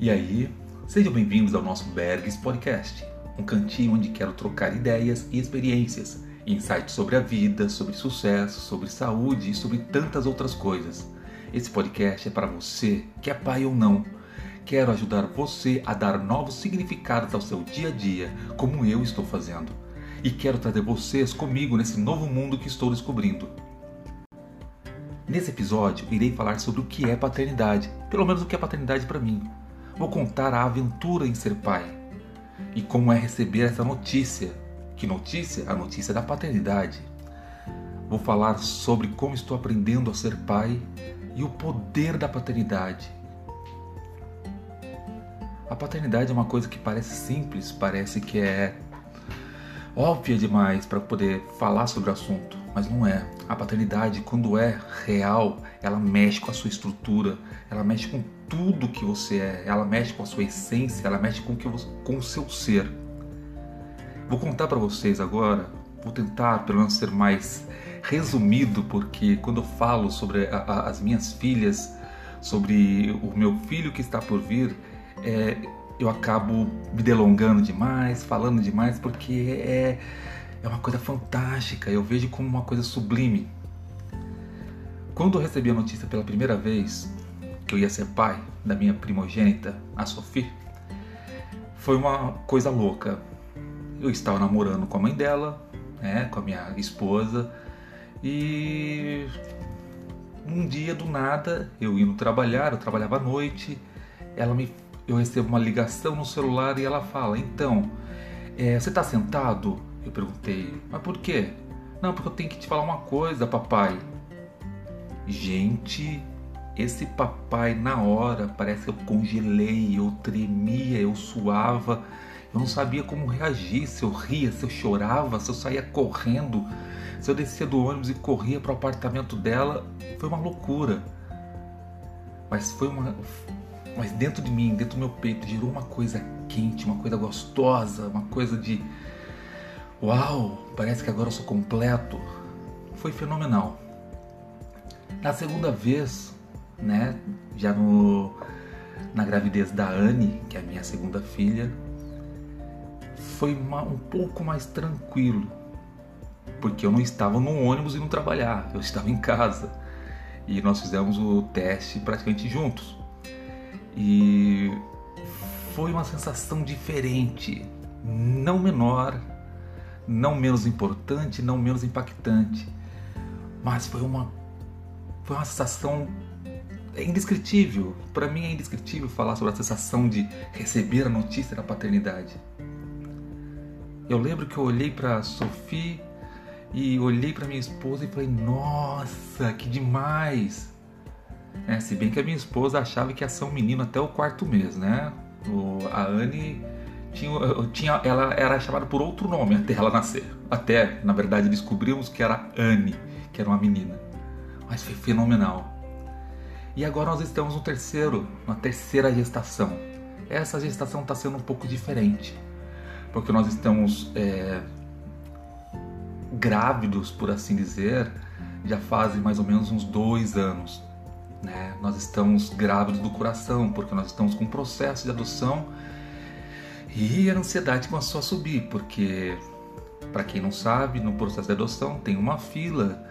E aí, sejam bem-vindos ao nosso Bergs Podcast, um cantinho onde quero trocar ideias e experiências, insights sobre a vida, sobre sucesso, sobre saúde e sobre tantas outras coisas. Esse podcast é para você que é pai ou não. Quero ajudar você a dar novos significados ao seu dia a dia, como eu estou fazendo. E quero trazer vocês comigo nesse novo mundo que estou descobrindo. Nesse episódio, irei falar sobre o que é paternidade, pelo menos o que é paternidade para mim. Vou contar a aventura em ser pai e como é receber essa notícia. Que notícia? A notícia da paternidade. Vou falar sobre como estou aprendendo a ser pai e o poder da paternidade. A paternidade é uma coisa que parece simples, parece que é óbvia demais para poder falar sobre o assunto, mas não é. A paternidade, quando é real, ela mexe com a sua estrutura, ela mexe com tudo que você é, ela mexe com a sua essência, ela mexe com, que você, com o seu ser. Vou contar para vocês agora, vou tentar pelo menos ser mais resumido, porque quando eu falo sobre a, a, as minhas filhas, sobre o meu filho que está por vir, é, eu acabo me delongando demais, falando demais, porque é, é uma coisa fantástica, eu vejo como uma coisa sublime. Quando eu recebi a notícia pela primeira vez que eu ia ser pai da minha primogênita, a Sophie, foi uma coisa louca. Eu estava namorando com a mãe dela, né, com a minha esposa, e um dia do nada, eu indo trabalhar, eu trabalhava à noite, ela me eu recebo uma ligação no celular e ela fala: Então, é, você está sentado? Eu perguntei: Mas por quê? Não, porque eu tenho que te falar uma coisa, papai. Gente, esse papai na hora parece que eu congelei, eu tremia, eu suava. Eu não sabia como reagir, se eu ria, se eu chorava, se eu saía correndo, se eu descia do ônibus e corria para o apartamento dela. Foi uma loucura. Mas foi uma, mas dentro de mim, dentro do meu peito, gerou uma coisa quente, uma coisa gostosa, uma coisa de uau, parece que agora eu sou completo. Foi fenomenal. Na segunda vez, né, já no, na gravidez da Anne, que é a minha segunda filha, foi uma, um pouco mais tranquilo, porque eu não estava no ônibus e não trabalhar, eu estava em casa e nós fizemos o teste praticamente juntos. E foi uma sensação diferente, não menor, não menos importante, não menos impactante, mas foi uma foi uma sensação é indescritível. Para mim é indescritível falar sobre a sensação de receber a notícia da paternidade. Eu lembro que eu olhei para Sophie e olhei para minha esposa e falei: "Nossa, que demais!" É, se bem que a minha esposa achava que ia ser um menino até o quarto mês, né? O, a Anne tinha, tinha, ela era chamada por outro nome até ela nascer. Até, na verdade, descobrimos que era Anne, que era uma menina. Mas foi fenomenal. E agora nós estamos no terceiro, na terceira gestação. Essa gestação está sendo um pouco diferente, porque nós estamos é, grávidos, por assim dizer, já fazem mais ou menos uns dois anos. Né? Nós estamos grávidos do coração, porque nós estamos com um processo de adoção e a ansiedade começou a subir, porque, para quem não sabe, no processo de adoção tem uma fila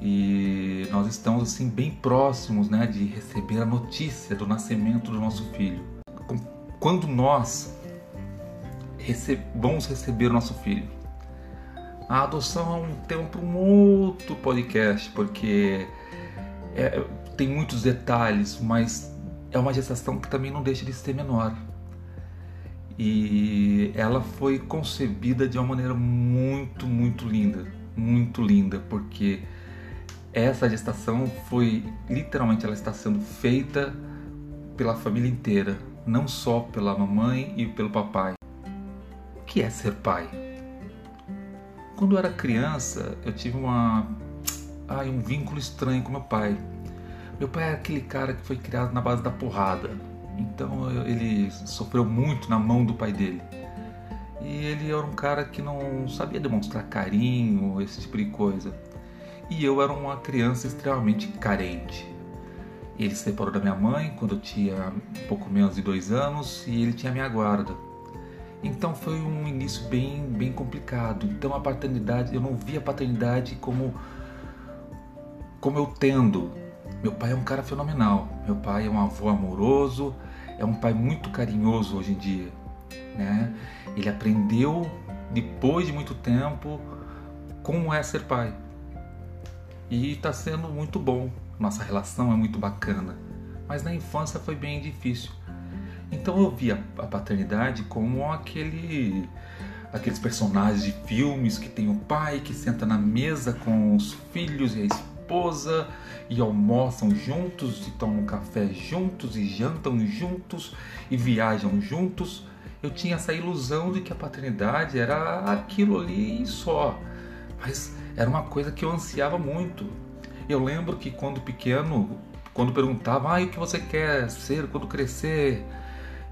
e nós estamos assim bem próximos né, de receber a notícia do nascimento do nosso filho. Quando nós rece vamos receber o nosso filho? A adoção é um tema para um outro podcast, porque é, tem muitos detalhes, mas é uma gestação que também não deixa de ser menor. E ela foi concebida de uma maneira muito, muito linda, muito linda, porque essa gestação foi literalmente ela está sendo feita pela família inteira, não só pela mamãe e pelo papai. O que é ser pai? Quando eu era criança, eu tive uma ai, um vínculo estranho com meu pai. Meu pai é aquele cara que foi criado na base da porrada. Então ele sofreu muito na mão do pai dele. E ele era um cara que não sabia demonstrar carinho, esse tipo de coisa. E eu era uma criança extremamente carente. Ele se separou da minha mãe quando eu tinha pouco menos de dois anos e ele tinha minha guarda. Então foi um início bem, bem complicado. Então a paternidade, eu não via a paternidade como, como eu tendo. Meu pai é um cara fenomenal. Meu pai é um avô amoroso, é um pai muito carinhoso hoje em dia. Né? Ele aprendeu depois de muito tempo como é ser pai. E está sendo muito bom. Nossa relação é muito bacana. Mas na infância foi bem difícil. Então eu via a paternidade como aquele aqueles personagens de filmes que tem o pai que senta na mesa com os filhos e a esposa e almoçam juntos e tomam café juntos e jantam juntos e viajam juntos. Eu tinha essa ilusão de que a paternidade era aquilo ali só, mas era uma coisa que eu ansiava muito. Eu lembro que quando pequeno, quando perguntava, ah, o que você quer ser quando crescer?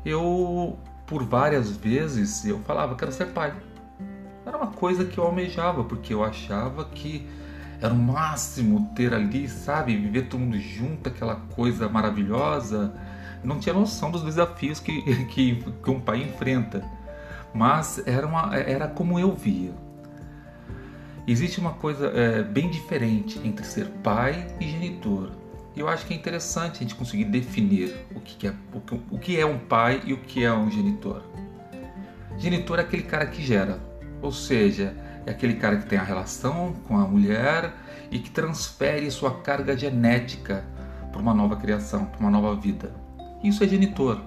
eu por várias vezes eu falava quero ser pai. Era uma coisa que eu almejava porque eu achava que era o máximo ter ali, sabe, viver todo mundo junto, aquela coisa maravilhosa. Não tinha noção dos desafios que, que, que um pai enfrenta, mas era, uma, era como eu via. Existe uma coisa é, bem diferente entre ser pai e genitor. E eu acho que é interessante a gente conseguir definir o que é, o que, o que é um pai e o que é um genitor. Genitor é aquele cara que gera, ou seja, é aquele cara que tem a relação com a mulher e que transfere sua carga genética para uma nova criação, para uma nova vida. Isso é genitor.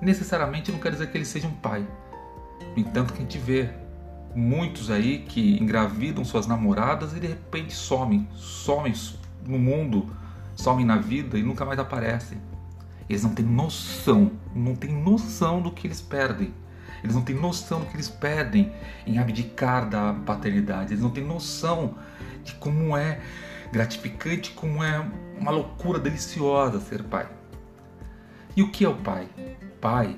Necessariamente não quer dizer que ele seja um pai. No entanto, que a gente vê muitos aí que engravidam suas namoradas e de repente somem, somem no mundo somem na vida e nunca mais aparecem. Eles não têm noção, não têm noção do que eles perdem. Eles não têm noção do que eles perdem em abdicar da paternidade. Eles não têm noção de como é gratificante, como é uma loucura deliciosa ser pai. E o que é o pai? Pai,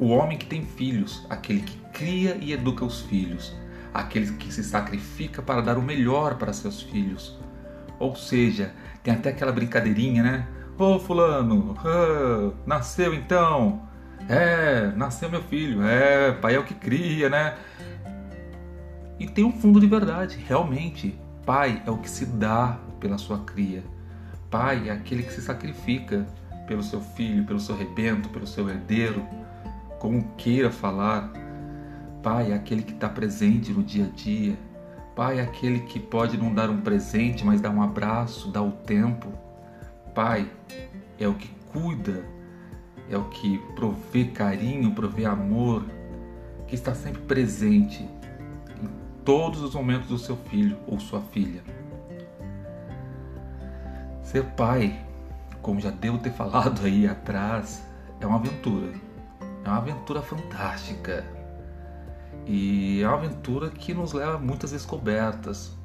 o homem que tem filhos, aquele que cria e educa os filhos, aquele que se sacrifica para dar o melhor para seus filhos. Ou seja, tem até aquela brincadeirinha, né? Ô oh, fulano, oh, nasceu então? É, nasceu meu filho. É, pai é o que cria, né? E tem um fundo de verdade, realmente. Pai é o que se dá pela sua cria. Pai é aquele que se sacrifica pelo seu filho, pelo seu rebento, pelo seu herdeiro, como queira falar. Pai é aquele que está presente no dia a dia, Pai é aquele que pode não dar um presente, mas dar um abraço, dar o tempo. Pai é o que cuida, é o que provê carinho, provê amor, que está sempre presente em todos os momentos do seu filho ou sua filha. Ser pai, como já devo ter falado aí atrás, é uma aventura. É uma aventura fantástica e é uma aventura que nos leva a muitas descobertas.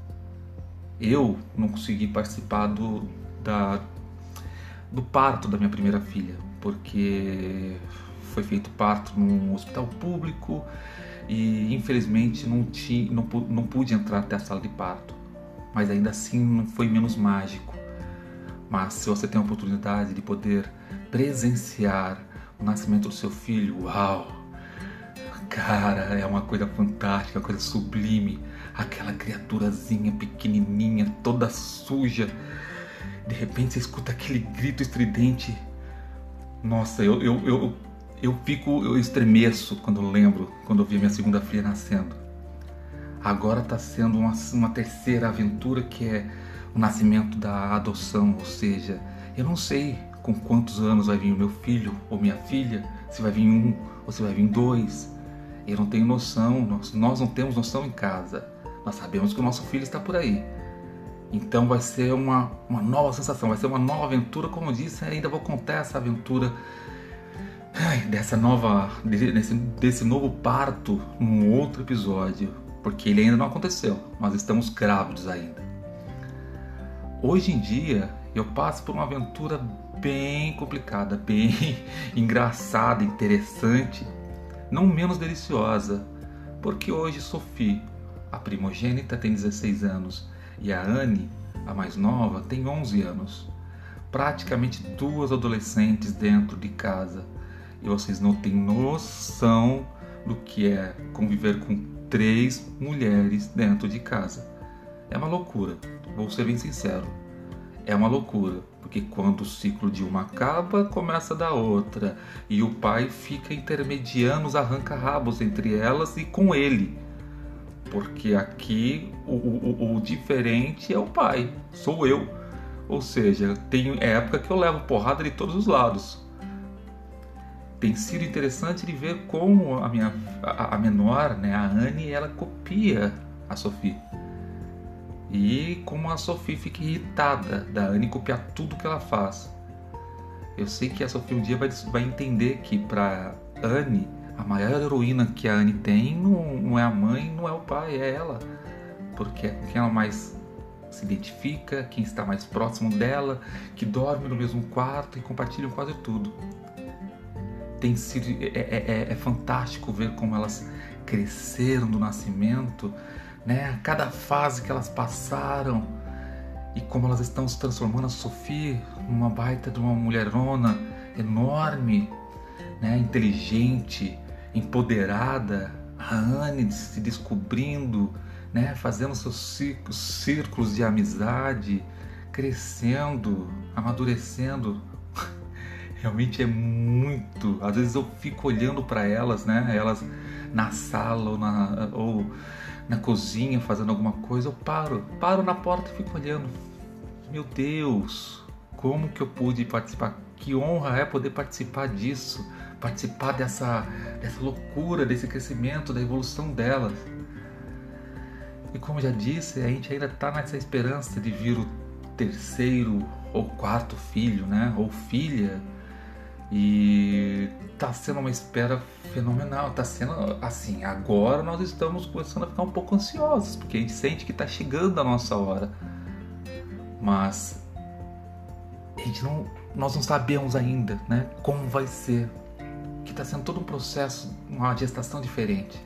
Eu não consegui participar do, da, do parto da minha primeira filha, porque foi feito parto num hospital público e infelizmente não, tinha, não, não pude entrar até a sala de parto. Mas ainda assim não foi menos mágico. Mas se você tem a oportunidade de poder presenciar o nascimento do seu filho, uau! Cara, é uma coisa fantástica, uma coisa sublime. Aquela criaturazinha pequenininha, toda suja. De repente você escuta aquele grito estridente. Nossa, eu, eu, eu, eu fico, eu estremeço quando lembro, quando eu vi minha segunda filha nascendo. Agora está sendo uma, uma terceira aventura que é o nascimento da adoção, ou seja, eu não sei com quantos anos vai vir o meu filho ou minha filha, se vai vir um ou se vai vir dois. Eu não tenho noção, nós, nós não temos noção em casa. Nós sabemos que o nosso filho está por aí. Então vai ser uma, uma nova sensação, vai ser uma nova aventura. Como eu disse, ainda vou contar essa aventura ai, dessa nova, desse, desse novo parto num outro episódio, porque ele ainda não aconteceu. Nós estamos grávidos ainda. Hoje em dia eu passo por uma aventura bem complicada, bem engraçada, interessante não menos deliciosa, porque hoje Sophie, a primogênita, tem 16 anos e a Anne, a mais nova, tem 11 anos. praticamente duas adolescentes dentro de casa. E vocês não têm noção do que é conviver com três mulheres dentro de casa. É uma loucura, vou ser bem sincero. É uma loucura, porque quando o ciclo de uma acaba, começa da outra, e o pai fica intermediando os arranca-rabos entre elas e com ele. Porque aqui o, o, o diferente é o pai, sou eu. Ou seja, tem época que eu levo porrada de todos os lados tem sido interessante de ver como a minha a, a menor, né, a Anne, ela copia a Sophie. E como a Sophie fica irritada da Anne copiar tudo que ela faz. Eu sei que a Sophie um dia vai, vai entender que para Anne, a maior heroína que a Anne tem não, não é a mãe, não é o pai, é ela. Porque é quem ela mais se identifica, quem está mais próximo dela, que dorme no mesmo quarto e compartilham quase tudo tem sido é, é, é, é, fantástico ver como elas cresceram do nascimento, né? Cada fase que elas passaram e como elas estão se transformando a Sofia numa baita de uma mulherona enorme, né? Inteligente, empoderada, a Anne se descobrindo, né? Fazendo seus círculos de amizade, crescendo, amadurecendo realmente é muito. Às vezes eu fico olhando para elas, né? Elas na sala ou na, ou na cozinha fazendo alguma coisa, eu paro, paro na porta e fico olhando. Meu Deus, como que eu pude participar? Que honra é poder participar disso, participar dessa, dessa loucura, desse crescimento, da evolução delas. E como já disse, a gente ainda está nessa esperança de vir o terceiro ou quarto filho, né? Ou filha e tá sendo uma espera fenomenal. Tá sendo assim, agora nós estamos começando a ficar um pouco ansiosos, porque a gente sente que tá chegando a nossa hora. Mas a gente não, nós não sabemos ainda, né, como vai ser. Que tá sendo todo um processo, uma gestação diferente.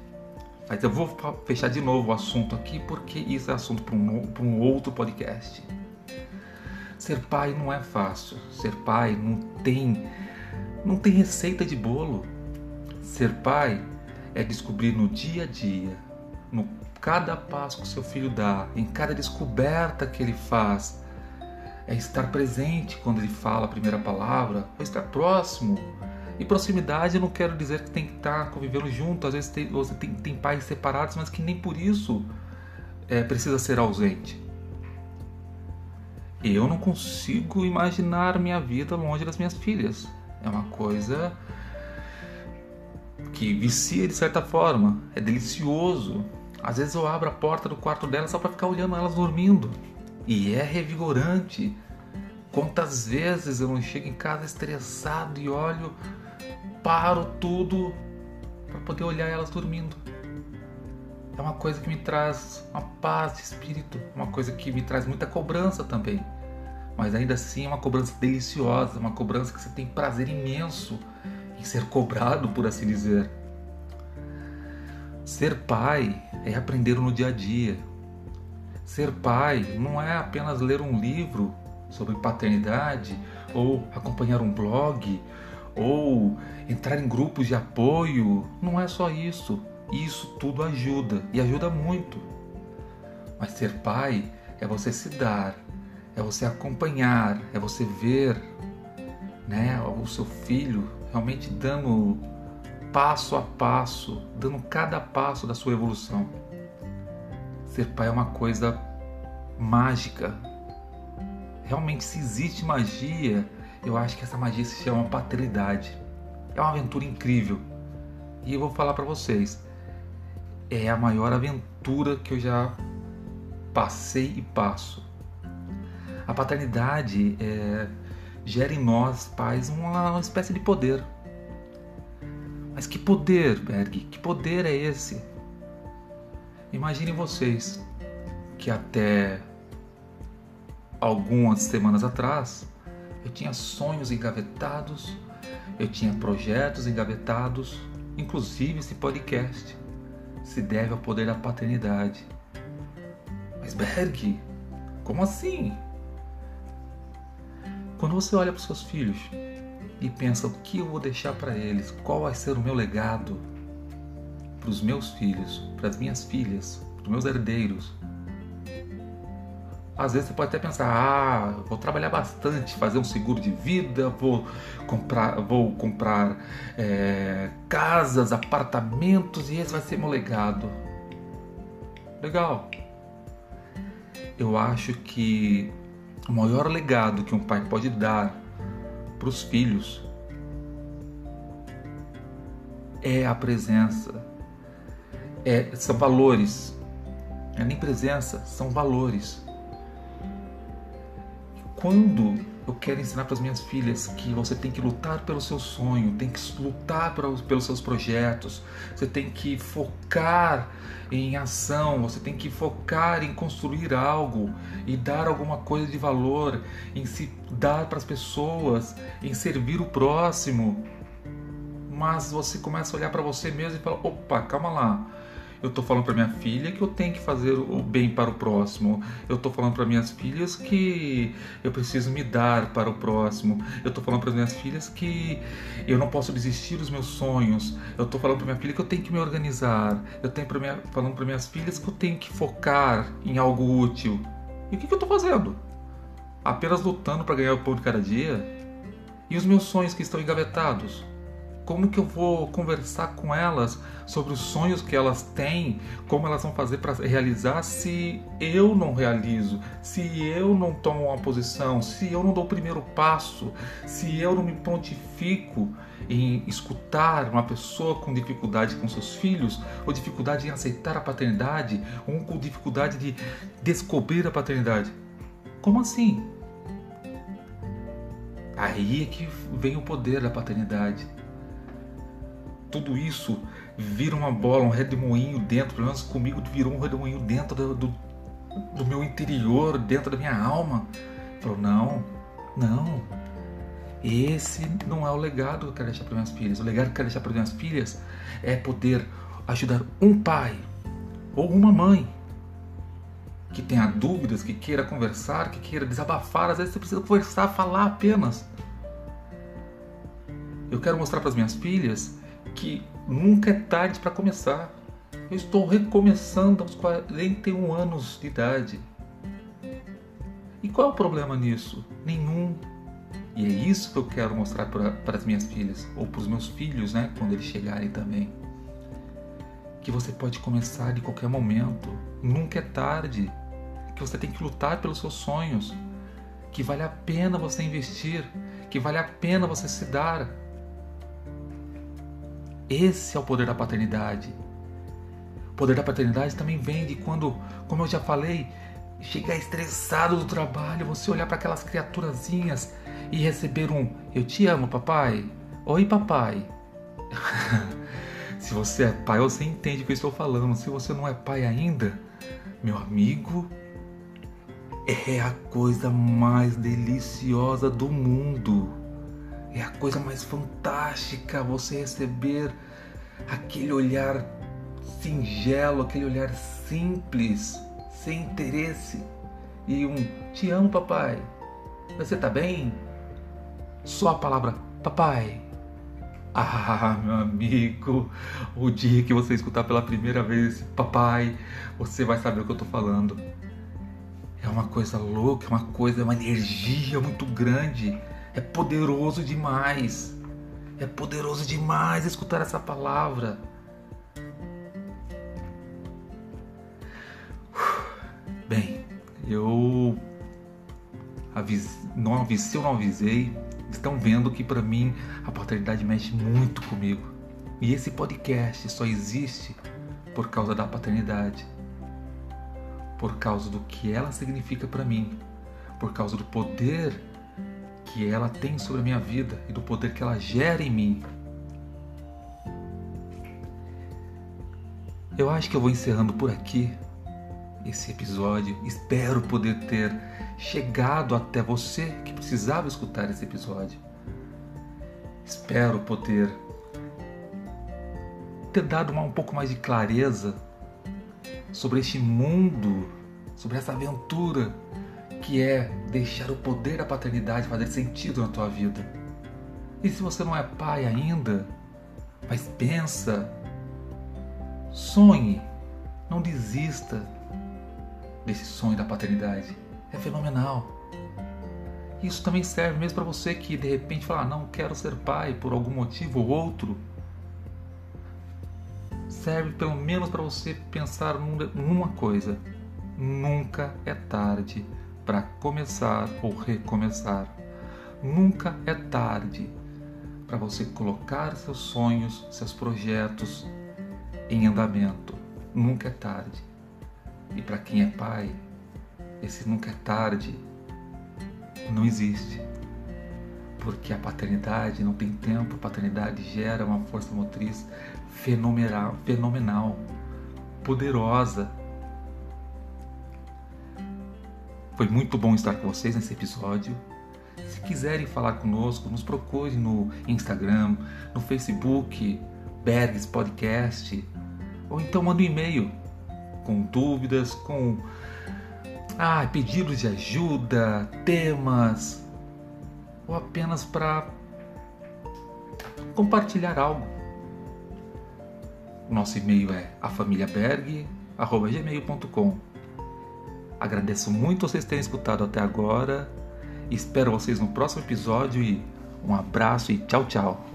Mas eu vou fechar de novo o assunto aqui, porque isso é assunto para um, um outro podcast. Ser pai não é fácil. Ser pai não tem não tem receita de bolo. Ser pai é descobrir no dia a dia, no cada passo que seu filho dá, em cada descoberta que ele faz, é estar presente quando ele fala a primeira palavra, é estar próximo. E proximidade não quero dizer que tem que estar convivendo junto, às vezes tem, você tem, tem pais separados, mas que nem por isso é, precisa ser ausente. Eu não consigo imaginar minha vida longe das minhas filhas. É uma coisa que vicia de certa forma, é delicioso. Às vezes eu abro a porta do quarto dela só para ficar olhando elas dormindo. E é revigorante. Quantas vezes eu não chego em casa estressado e olho, paro tudo para poder olhar elas dormindo. É uma coisa que me traz uma paz de espírito, uma coisa que me traz muita cobrança também mas ainda assim é uma cobrança deliciosa, uma cobrança que você tem prazer imenso em ser cobrado, por assim dizer. Ser pai é aprender no dia a dia. Ser pai não é apenas ler um livro sobre paternidade ou acompanhar um blog ou entrar em grupos de apoio. Não é só isso. Isso tudo ajuda e ajuda muito. Mas ser pai é você se dar é você acompanhar, é você ver né, o seu filho realmente dando passo a passo, dando cada passo da sua evolução. Ser pai é uma coisa mágica. Realmente, se existe magia, eu acho que essa magia se chama paternidade. É uma aventura incrível. E eu vou falar para vocês, é a maior aventura que eu já passei e passo. A paternidade é, gera em nós, pais, uma, uma espécie de poder. Mas que poder, Berg? Que poder é esse? Imaginem vocês que até algumas semanas atrás eu tinha sonhos engavetados, eu tinha projetos engavetados, inclusive esse podcast se deve ao poder da paternidade. Mas Berg, como assim? Quando você olha para os seus filhos e pensa o que eu vou deixar para eles, qual vai ser o meu legado para os meus filhos, para as minhas filhas, para os meus herdeiros, às vezes você pode até pensar, ah, vou trabalhar bastante, fazer um seguro de vida, vou comprar, vou comprar é, casas, apartamentos e esse vai ser meu legado. Legal. Eu acho que o maior legado que um pai pode dar para os filhos é a presença, é, são valores. É nem presença, são valores quando eu quero ensinar para as minhas filhas que você tem que lutar pelo seu sonho, tem que lutar pelos seus projetos, você tem que focar em ação, você tem que focar em construir algo e dar alguma coisa de valor, em se dar para as pessoas, em servir o próximo. Mas você começa a olhar para você mesmo e fala: opa, calma lá eu estou falando para minha filha que eu tenho que fazer o bem para o próximo. Eu estou falando para minhas filhas que eu preciso me dar para o próximo. Eu estou falando para minhas filhas que eu não posso desistir dos meus sonhos. Eu estou falando para minha filha que eu tenho que me organizar. Eu tenho pra minha, falando para minhas filhas que eu tenho que focar em algo útil. E o que, que eu estou fazendo? Apenas lutando para ganhar o pão de cada dia? E os meus sonhos que estão engavetados? Como que eu vou conversar com elas sobre os sonhos que elas têm, como elas vão fazer para realizar se eu não realizo, se eu não tomo uma posição, se eu não dou o primeiro passo, se eu não me prontifico em escutar uma pessoa com dificuldade com seus filhos, ou dificuldade em aceitar a paternidade, ou com dificuldade de descobrir a paternidade. Como assim? Aí é que vem o poder da paternidade tudo isso vira uma bola, um redemoinho dentro, pelo menos comigo virou um redemoinho dentro do, do, do meu interior, dentro da minha alma. Falou, não, não, esse não é o legado que eu quero deixar para minhas filhas. O legado que eu quero deixar para minhas filhas é poder ajudar um pai ou uma mãe que tenha dúvidas, que queira conversar, que queira desabafar. Às vezes você precisa conversar, falar apenas. Eu quero mostrar para as minhas filhas que nunca é tarde para começar. Eu estou recomeçando aos 41 anos de idade. E qual é o problema nisso? Nenhum. E é isso que eu quero mostrar para as minhas filhas, ou para os meus filhos, né, quando eles chegarem também. Que você pode começar de qualquer momento, nunca é tarde. Que você tem que lutar pelos seus sonhos, que vale a pena você investir, que vale a pena você se dar esse é o poder da paternidade. O poder da paternidade também vem de quando, como eu já falei, chegar estressado do trabalho, você olhar para aquelas criaturazinhas e receber um Eu te amo, papai. Oi, papai. Se você é pai, você entende o que eu estou falando. Se você não é pai ainda, meu amigo, é a coisa mais deliciosa do mundo. É a coisa mais fantástica você receber aquele olhar singelo, aquele olhar simples, sem interesse e um te amo, papai. Você tá bem? Só a palavra papai. Ah, meu amigo, o dia que você escutar pela primeira vez papai, você vai saber o que eu tô falando. É uma coisa louca, é uma coisa, é uma energia muito grande é poderoso demais. É poderoso demais escutar essa palavra. Bem, eu avis... não avisei, eu não avisei. Estão vendo que para mim a paternidade mexe muito comigo. E esse podcast só existe por causa da paternidade. Por causa do que ela significa para mim, por causa do poder que ela tem sobre a minha vida e do poder que ela gera em mim. Eu acho que eu vou encerrando por aqui esse episódio. Espero poder ter chegado até você que precisava escutar esse episódio. Espero poder ter dado uma, um pouco mais de clareza sobre este mundo, sobre essa aventura que é deixar o poder da paternidade fazer sentido na tua vida. E se você não é pai ainda, mas pensa, sonhe, não desista desse sonho da paternidade. É fenomenal. Isso também serve mesmo para você que de repente fala, ah, não quero ser pai por algum motivo ou outro. Serve pelo menos para você pensar numa coisa: nunca é tarde para começar ou recomeçar. Nunca é tarde para você colocar seus sonhos, seus projetos em andamento. Nunca é tarde. E para quem é pai, esse nunca é tarde não existe. Porque a paternidade não tem tempo, a paternidade gera uma força motriz fenomenal, fenomenal poderosa. Foi muito bom estar com vocês nesse episódio. Se quiserem falar conosco, nos procure no Instagram, no Facebook, Bergs Podcast, ou então manda um e-mail com dúvidas, com ah, pedidos de ajuda, temas, ou apenas para compartilhar algo. Nosso e-mail é afamiliaberg.gmail.com Agradeço muito vocês terem escutado até agora. Espero vocês no próximo episódio e um abraço e tchau, tchau.